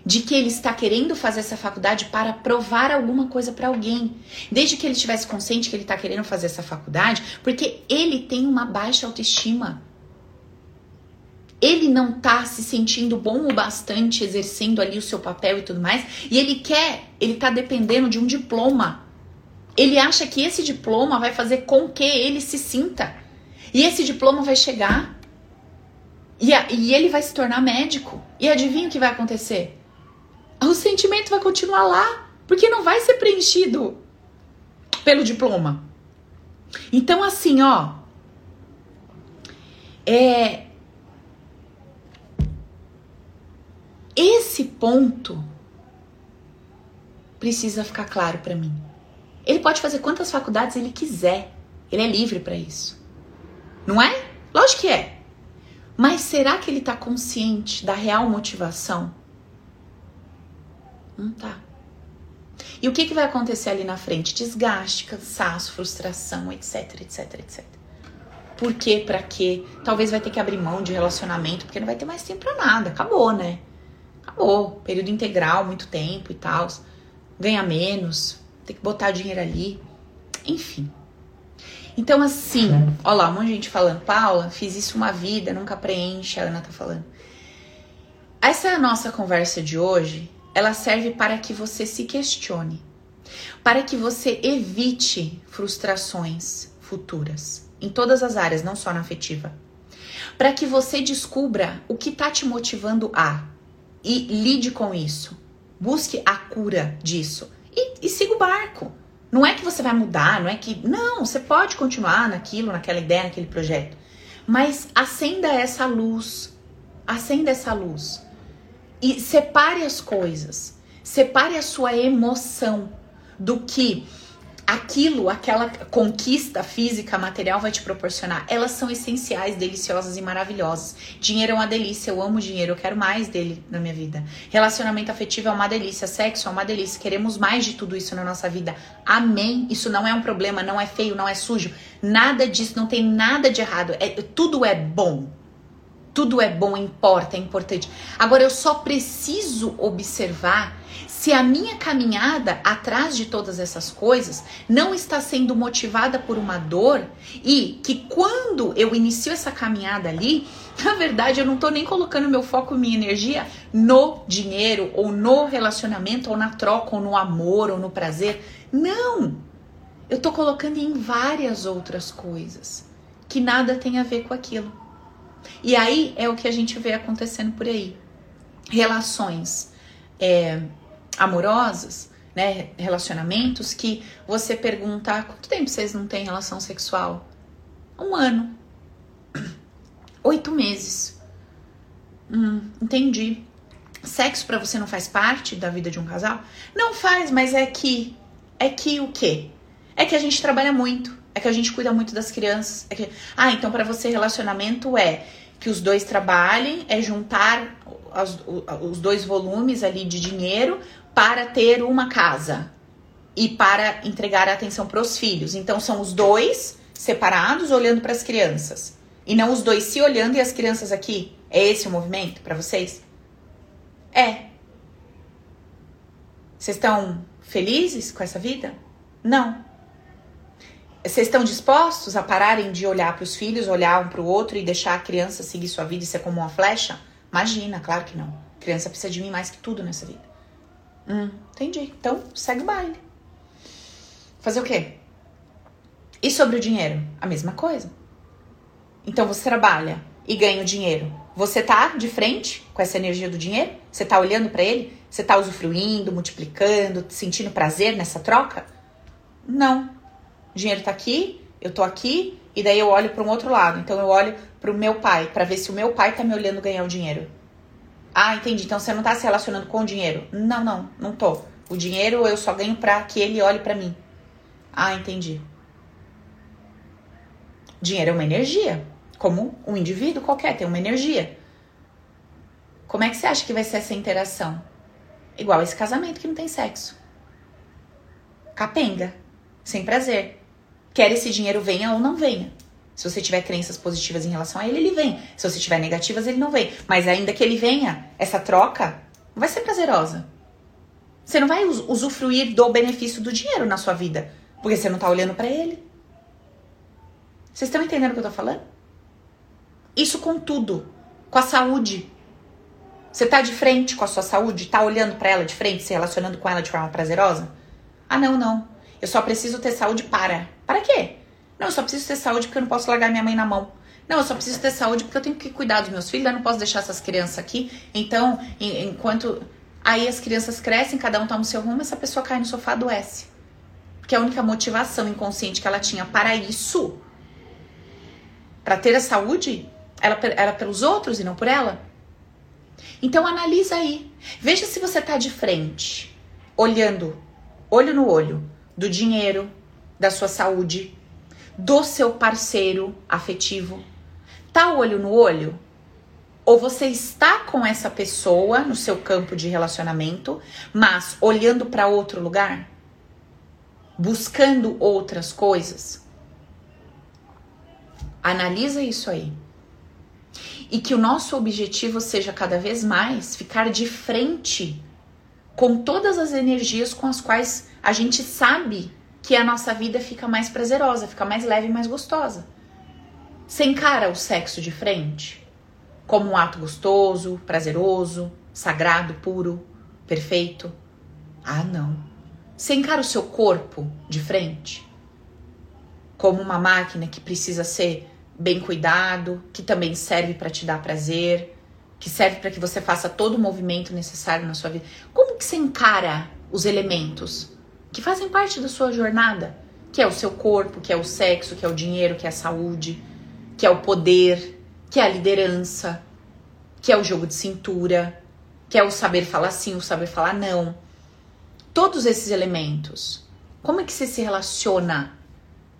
de que ele está querendo fazer essa faculdade para provar alguma coisa para alguém. Desde que ele estivesse consciente que ele está querendo fazer essa faculdade, porque ele tem uma baixa autoestima. Ele não está se sentindo bom o bastante exercendo ali o seu papel e tudo mais, e ele quer, ele está dependendo de um diploma. Ele acha que esse diploma vai fazer com que ele se sinta e esse diploma vai chegar e, a, e ele vai se tornar médico. E adivinha o que vai acontecer? O sentimento vai continuar lá, porque não vai ser preenchido pelo diploma. Então, assim, ó. É. Esse ponto precisa ficar claro para mim. Ele pode fazer quantas faculdades ele quiser. Ele é livre para isso. Não é? Lógico que é. Mas será que ele está consciente da real motivação? Não tá. E o que, que vai acontecer ali na frente? Desgaste, cansaço, frustração, etc, etc, etc. Por quê? Pra quê? Talvez vai ter que abrir mão de relacionamento, porque não vai ter mais tempo pra nada. Acabou, né? Acabou. Período integral, muito tempo e tal. Ganha menos, tem que botar dinheiro ali. Enfim. Então, assim, ó lá, um monte de gente falando, Paula, fiz isso uma vida, nunca preenche, a Ana tá falando. Essa é a nossa conversa de hoje, ela serve para que você se questione, para que você evite frustrações futuras, em todas as áreas, não só na afetiva. Para que você descubra o que tá te motivando a e lide com isso. Busque a cura disso. E, e siga o barco. Não é que você vai mudar, não é que. Não, você pode continuar naquilo, naquela ideia, naquele projeto. Mas acenda essa luz. Acenda essa luz. E separe as coisas. Separe a sua emoção do que aquilo, aquela conquista física, material vai te proporcionar, elas são essenciais, deliciosas e maravilhosas. Dinheiro é uma delícia, eu amo dinheiro, eu quero mais dele na minha vida. Relacionamento afetivo é uma delícia, sexo é uma delícia, queremos mais de tudo isso na nossa vida. Amém. Isso não é um problema, não é feio, não é sujo. Nada disso, não tem nada de errado. É, tudo é bom. Tudo é bom, importa, é importante. Agora eu só preciso observar se a minha caminhada atrás de todas essas coisas não está sendo motivada por uma dor e que quando eu inicio essa caminhada ali, na verdade eu não estou nem colocando meu foco minha energia no dinheiro ou no relacionamento ou na troca ou no amor ou no prazer. Não! Eu estou colocando em várias outras coisas que nada tem a ver com aquilo. E aí é o que a gente vê acontecendo por aí. Relações é, amorosos, né, relacionamentos, que você pergunta quanto tempo vocês não têm relação sexual? Um ano. Oito meses. Hum, entendi. Sexo para você não faz parte da vida de um casal? Não faz, mas é que. É que o quê? É que a gente trabalha muito. É que a gente cuida muito das crianças. É que, ah, então para você relacionamento é que os dois trabalhem, é juntar os dois volumes ali de dinheiro para ter uma casa e para entregar a atenção para os filhos. Então são os dois separados olhando para as crianças e não os dois se olhando e as crianças aqui. É esse o movimento para vocês? É. Vocês estão felizes com essa vida? Não. Vocês estão dispostos a pararem de olhar para os filhos, olhar um para o outro e deixar a criança seguir sua vida e ser como uma flecha? Imagina, claro que não. A criança precisa de mim mais que tudo nessa vida. Hum, entendi. Então, segue o baile. Fazer o quê? E sobre o dinheiro? A mesma coisa. Então você trabalha e ganha o dinheiro. Você tá de frente com essa energia do dinheiro? Você tá olhando para ele? Você tá usufruindo, multiplicando, sentindo prazer nessa troca? Não. O dinheiro tá aqui, eu tô aqui, e daí eu olho para um outro lado. Então eu olho para o meu pai, para ver se o meu pai tá me olhando ganhar o dinheiro. Ah, entendi. Então você não tá se relacionando com o dinheiro. Não, não, não tô. O dinheiro eu só ganho pra que ele olhe para mim. Ah, entendi. Dinheiro é uma energia. Como um indivíduo qualquer tem uma energia. Como é que você acha que vai ser essa interação? Igual esse casamento que não tem sexo. Capenga. Sem prazer. Quer esse dinheiro venha ou não venha. Se você tiver crenças positivas em relação a ele, ele vem. Se você tiver negativas, ele não vem. Mas ainda que ele venha, essa troca não vai ser prazerosa. Você não vai usufruir do benefício do dinheiro na sua vida, porque você não tá olhando para ele. Vocês estão entendendo o que eu tô falando? Isso com tudo, com a saúde. Você tá de frente com a sua saúde, tá olhando para ela de frente, se relacionando com ela de forma prazerosa? Ah, não, não. Eu só preciso ter saúde para. Para quê? Não, eu só preciso ter saúde porque eu não posso largar minha mãe na mão. Não, eu só preciso ter saúde porque eu tenho que cuidar dos meus filhos, eu não posso deixar essas crianças aqui. Então, enquanto. Aí as crianças crescem, cada um toma o seu rumo, essa pessoa cai no sofá adoece. Porque a única motivação inconsciente que ela tinha para isso, para ter a saúde, era, era pelos outros e não por ela. Então analisa aí. Veja se você tá de frente, olhando, olho no olho, do dinheiro, da sua saúde, do seu parceiro afetivo? Tá olho no olho? Ou você está com essa pessoa no seu campo de relacionamento, mas olhando para outro lugar? Buscando outras coisas? Analisa isso aí. E que o nosso objetivo seja cada vez mais ficar de frente com todas as energias com as quais a gente sabe que a nossa vida fica mais prazerosa, fica mais leve e mais gostosa. Você encara o sexo de frente como um ato gostoso, prazeroso, sagrado, puro, perfeito? Ah, não. Você encara o seu corpo de frente como uma máquina que precisa ser bem cuidado, que também serve para te dar prazer, que serve para que você faça todo o movimento necessário na sua vida. Como que você encara os elementos que fazem parte da sua jornada? Que é o seu corpo, que é o sexo, que é o dinheiro, que é a saúde, que é o poder, que é a liderança, que é o jogo de cintura, que é o saber falar sim, o saber falar não. Todos esses elementos. Como é que você se relaciona?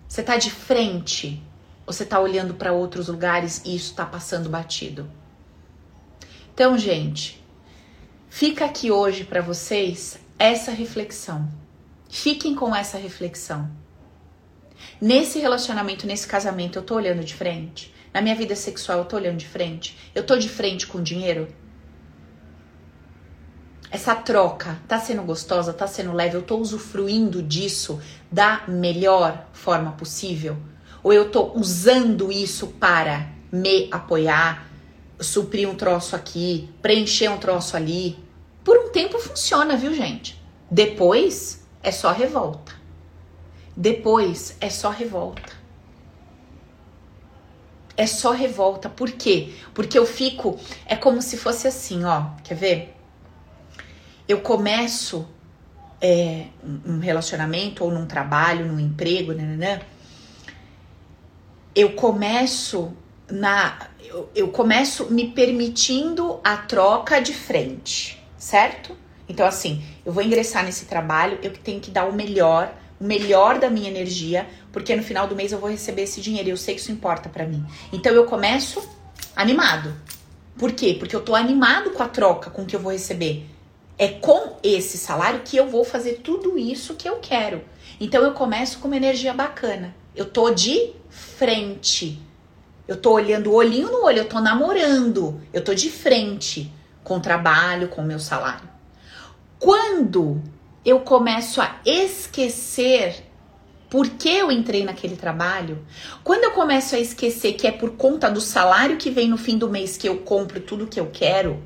Você tá de frente ou você tá olhando para outros lugares e isso tá passando batido? Então, gente, fica aqui hoje para vocês essa reflexão. Fiquem com essa reflexão. Nesse relacionamento, nesse casamento, eu tô olhando de frente? Na minha vida sexual, eu tô olhando de frente? Eu tô de frente com dinheiro? Essa troca tá sendo gostosa, tá sendo leve, eu tô usufruindo disso da melhor forma possível? Ou eu tô usando isso para me apoiar, suprir um troço aqui, preencher um troço ali. Por um tempo funciona, viu, gente? Depois é só revolta. Depois é só revolta. É só revolta. Por quê? Porque eu fico. É como se fosse assim, ó. Quer ver? Eu começo é, um relacionamento ou num trabalho, num emprego, né, né, né? Eu começo na eu, eu começo me permitindo a troca de frente, certo? Então, assim, eu vou ingressar nesse trabalho, eu tenho que dar o melhor, o melhor da minha energia, porque no final do mês eu vou receber esse dinheiro e eu sei que isso importa para mim. Então, eu começo animado. Por quê? Porque eu tô animado com a troca, com o que eu vou receber. É com esse salário que eu vou fazer tudo isso que eu quero. Então, eu começo com uma energia bacana. Eu tô de frente eu tô olhando olhinho no olho, eu tô namorando, eu tô de frente com o trabalho, com o meu salário. Quando eu começo a esquecer por que eu entrei naquele trabalho, quando eu começo a esquecer que é por conta do salário que vem no fim do mês que eu compro tudo que eu quero,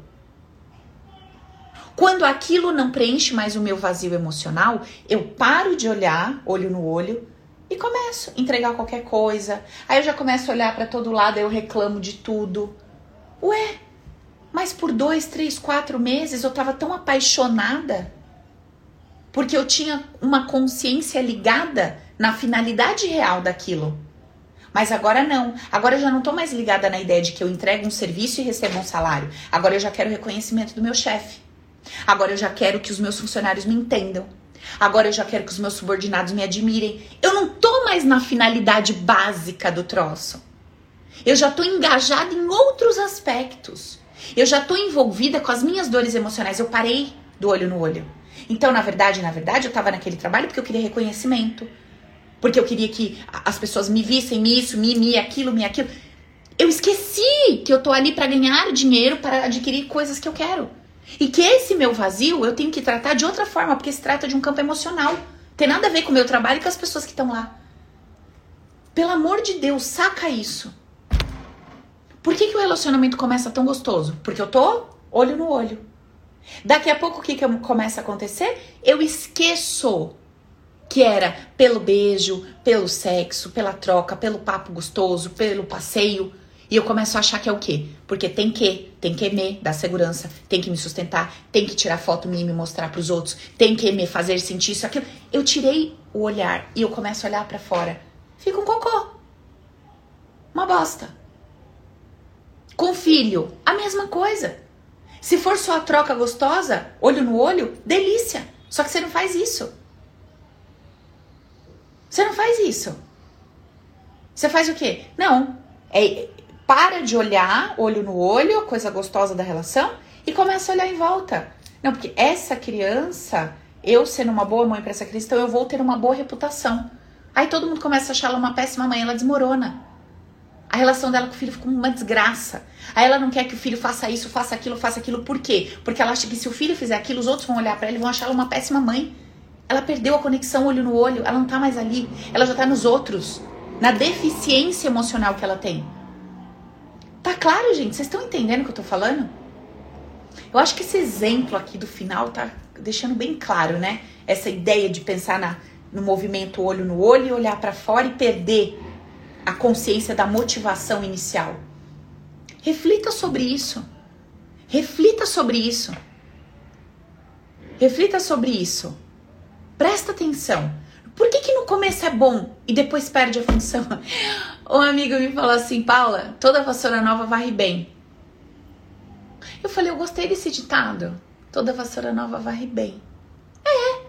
quando aquilo não preenche mais o meu vazio emocional, eu paro de olhar olho no olho e começo a entregar qualquer coisa. Aí eu já começo a olhar para todo lado, eu reclamo de tudo. Ué, mas por dois, três, quatro meses eu tava tão apaixonada porque eu tinha uma consciência ligada na finalidade real daquilo. Mas agora não. Agora eu já não tô mais ligada na ideia de que eu entrego um serviço e recebo um salário. Agora eu já quero reconhecimento do meu chefe. Agora eu já quero que os meus funcionários me entendam. Agora eu já quero que os meus subordinados me admirem. Eu não tô mais na finalidade básica do troço. Eu já tô engajada em outros aspectos. Eu já tô envolvida com as minhas dores emocionais. Eu parei do olho no olho. Então, na verdade, na verdade, eu tava naquele trabalho porque eu queria reconhecimento. Porque eu queria que as pessoas me vissem isso, me, me aquilo, me aquilo. Eu esqueci que eu tô ali para ganhar dinheiro, para adquirir coisas que eu quero. E que esse meu vazio eu tenho que tratar de outra forma, porque se trata de um campo emocional. Tem nada a ver com o meu trabalho e com as pessoas que estão lá. Pelo amor de Deus, saca isso. Por que, que o relacionamento começa tão gostoso? Porque eu tô olho no olho. Daqui a pouco o que, que começa a acontecer? Eu esqueço que era pelo beijo, pelo sexo, pela troca, pelo papo gostoso, pelo passeio. E eu começo a achar que é o quê? Porque tem que, tem que me dar segurança, tem que me sustentar, tem que tirar foto minha e me mostrar para os outros, tem que me fazer sentir isso, aquilo. Eu tirei o olhar e eu começo a olhar para fora. Fica um cocô. Uma bosta. Com filho, a mesma coisa. Se for só a troca gostosa, olho no olho, delícia. Só que você não faz isso. Você não faz isso. Você faz o quê? Não. É, para de olhar olho no olho, coisa gostosa da relação, e começa a olhar em volta. Não, porque essa criança, eu sendo uma boa mãe para essa então eu vou ter uma boa reputação. Aí todo mundo começa a achar ela uma péssima mãe, ela desmorona. A relação dela com o filho fica uma desgraça. Aí ela não quer que o filho faça isso, faça aquilo, faça aquilo. Por quê? Porque ela acha que se o filho fizer aquilo, os outros vão olhar para ela e vão achar ela uma péssima mãe. Ela perdeu a conexão olho no olho, ela não tá mais ali. Ela já tá nos outros, na deficiência emocional que ela tem. Tá claro, gente? Vocês estão entendendo o que eu tô falando? Eu acho que esse exemplo aqui do final tá deixando bem claro, né? Essa ideia de pensar na, no movimento olho no olho e olhar para fora e perder a consciência da motivação inicial. Reflita sobre isso. Reflita sobre isso. Reflita sobre isso. Presta atenção. Por que, que no começo é bom e depois perde a função? Um amigo me falou assim, Paula, toda vassoura nova varre bem. Eu falei, eu gostei desse ditado. Toda vassoura nova varre bem. É.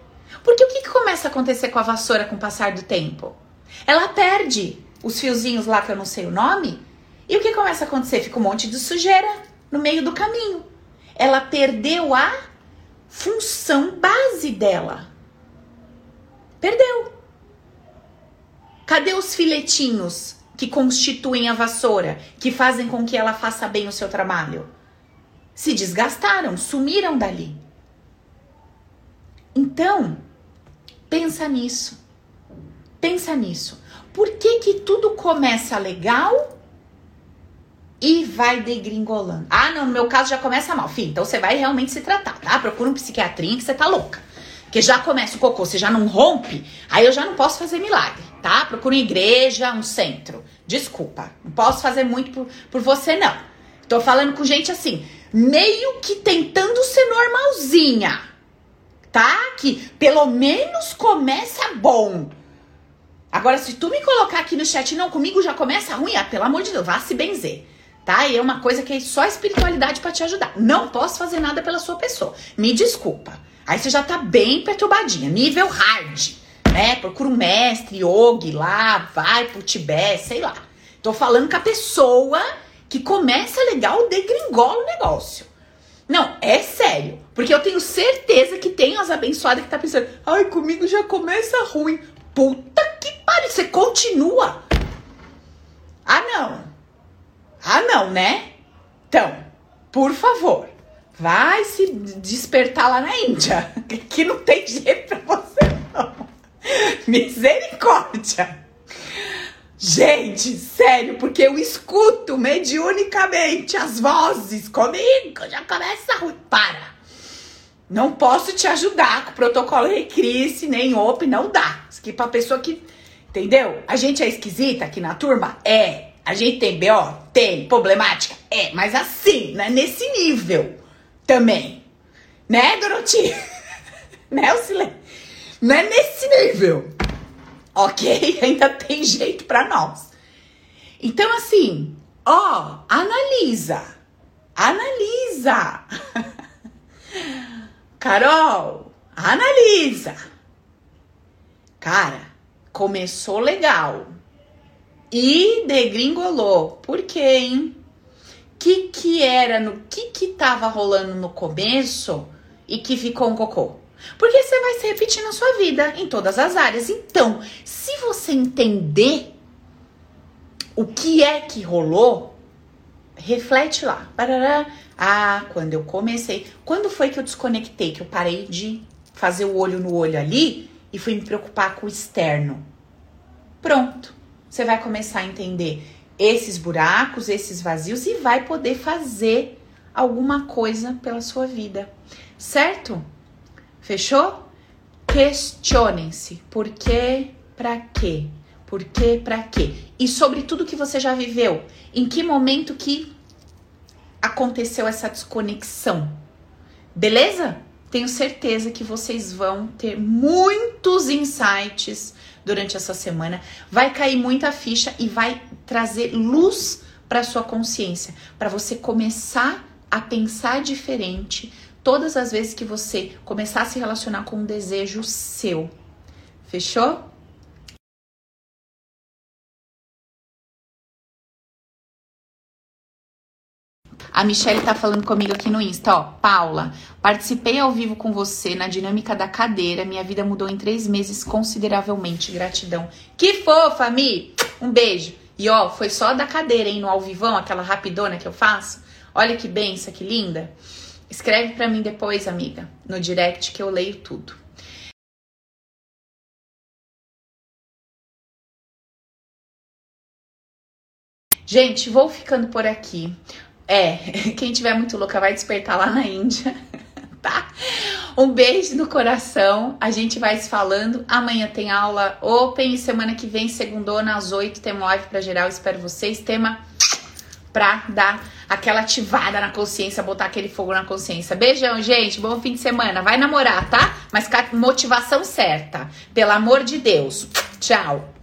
Porque o que, que começa a acontecer com a vassoura com o passar do tempo? Ela perde os fiozinhos lá que eu não sei o nome. E o que começa a acontecer? Fica um monte de sujeira no meio do caminho. Ela perdeu a função base dela. Perdeu. Cadê os filetinhos que constituem a vassoura, que fazem com que ela faça bem o seu trabalho? Se desgastaram, sumiram dali. Então, pensa nisso. Pensa nisso. Por que que tudo começa legal e vai degringolando? Ah, não, no meu caso já começa mal. Fim, então você vai realmente se tratar, tá? Procura um psiquiatrinho que você tá louca. Porque já começa o cocô, você já não rompe, aí eu já não posso fazer milagre, tá? Procura uma igreja, um centro. Desculpa, não posso fazer muito por, por você, não. Tô falando com gente assim, meio que tentando ser normalzinha, tá? Que pelo menos começa bom. Agora, se tu me colocar aqui no chat, não, comigo já começa ruim, ah, pelo amor de Deus, vá se benzer. Tá? E é uma coisa que é só a espiritualidade para te ajudar. Não posso fazer nada pela sua pessoa. Me desculpa. Aí você já tá bem perturbadinha, nível hard, né? Procura um mestre, yogi lá, vai pro Tibete, sei lá. Tô falando com a pessoa que começa legal, degringola o negócio. Não, é sério. Porque eu tenho certeza que tem as abençoadas que tá pensando, ai, comigo já começa ruim. Puta você continua. Ah, não. Ah, não, né? Então, por favor, Vai se despertar lá na Índia, que não tem jeito pra você não. Misericórdia. Gente, sério, porque eu escuto mediunicamente as vozes comigo, já começa a ruim. Para. Não posso te ajudar com o protocolo Recrisse, nem OP, não dá. Isso aqui pra pessoa que. Entendeu? A gente é esquisita aqui na turma? É. A gente tem BO? Tem. Problemática? É. Mas assim, né? Nesse nível também. Né, Doroti? né, Ocilene? Não é nesse nível. Ok? Ainda tem jeito para nós. Então, assim, ó, analisa. Analisa. Carol, analisa. Cara, começou legal. E degringolou. Por quê, hein? que que era, no que que tava rolando no começo e que ficou um cocô. Porque você vai se repetir na sua vida, em todas as áreas. Então, se você entender o que é que rolou, reflete lá. Ah, quando eu comecei. Quando foi que eu desconectei? Que eu parei de fazer o olho no olho ali e fui me preocupar com o externo. Pronto. Você vai começar a entender esses buracos, esses vazios e vai poder fazer alguma coisa pela sua vida, certo? Fechou? Questionem-se. Por quê? Pra quê? Por quê? Pra quê? E sobre tudo que você já viveu, em que momento que aconteceu essa desconexão? Beleza? Tenho certeza que vocês vão ter muitos insights durante essa semana. Vai cair muita ficha e vai trazer luz para sua consciência, para você começar a pensar diferente todas as vezes que você começar a se relacionar com um desejo seu. Fechou? A Michelle tá falando comigo aqui no Insta, ó. Paula, participei ao vivo com você na dinâmica da cadeira. Minha vida mudou em três meses consideravelmente. Gratidão. Que fofa, Mi! Um beijo. E ó, foi só da cadeira, hein? No ao vivão, aquela rapidona que eu faço. Olha que benção, que linda. Escreve para mim depois, amiga, no direct que eu leio tudo. Gente, vou ficando por aqui. É, quem tiver muito louca vai despertar lá na Índia, tá? Um beijo no coração. A gente vai se falando. Amanhã tem aula open e semana que vem, segundona às 8, tem live para geral. Espero vocês. Tema pra dar aquela ativada na consciência, botar aquele fogo na consciência. Beijão, gente. Bom fim de semana. Vai namorar, tá? Mas com a motivação certa. Pelo amor de Deus. Tchau.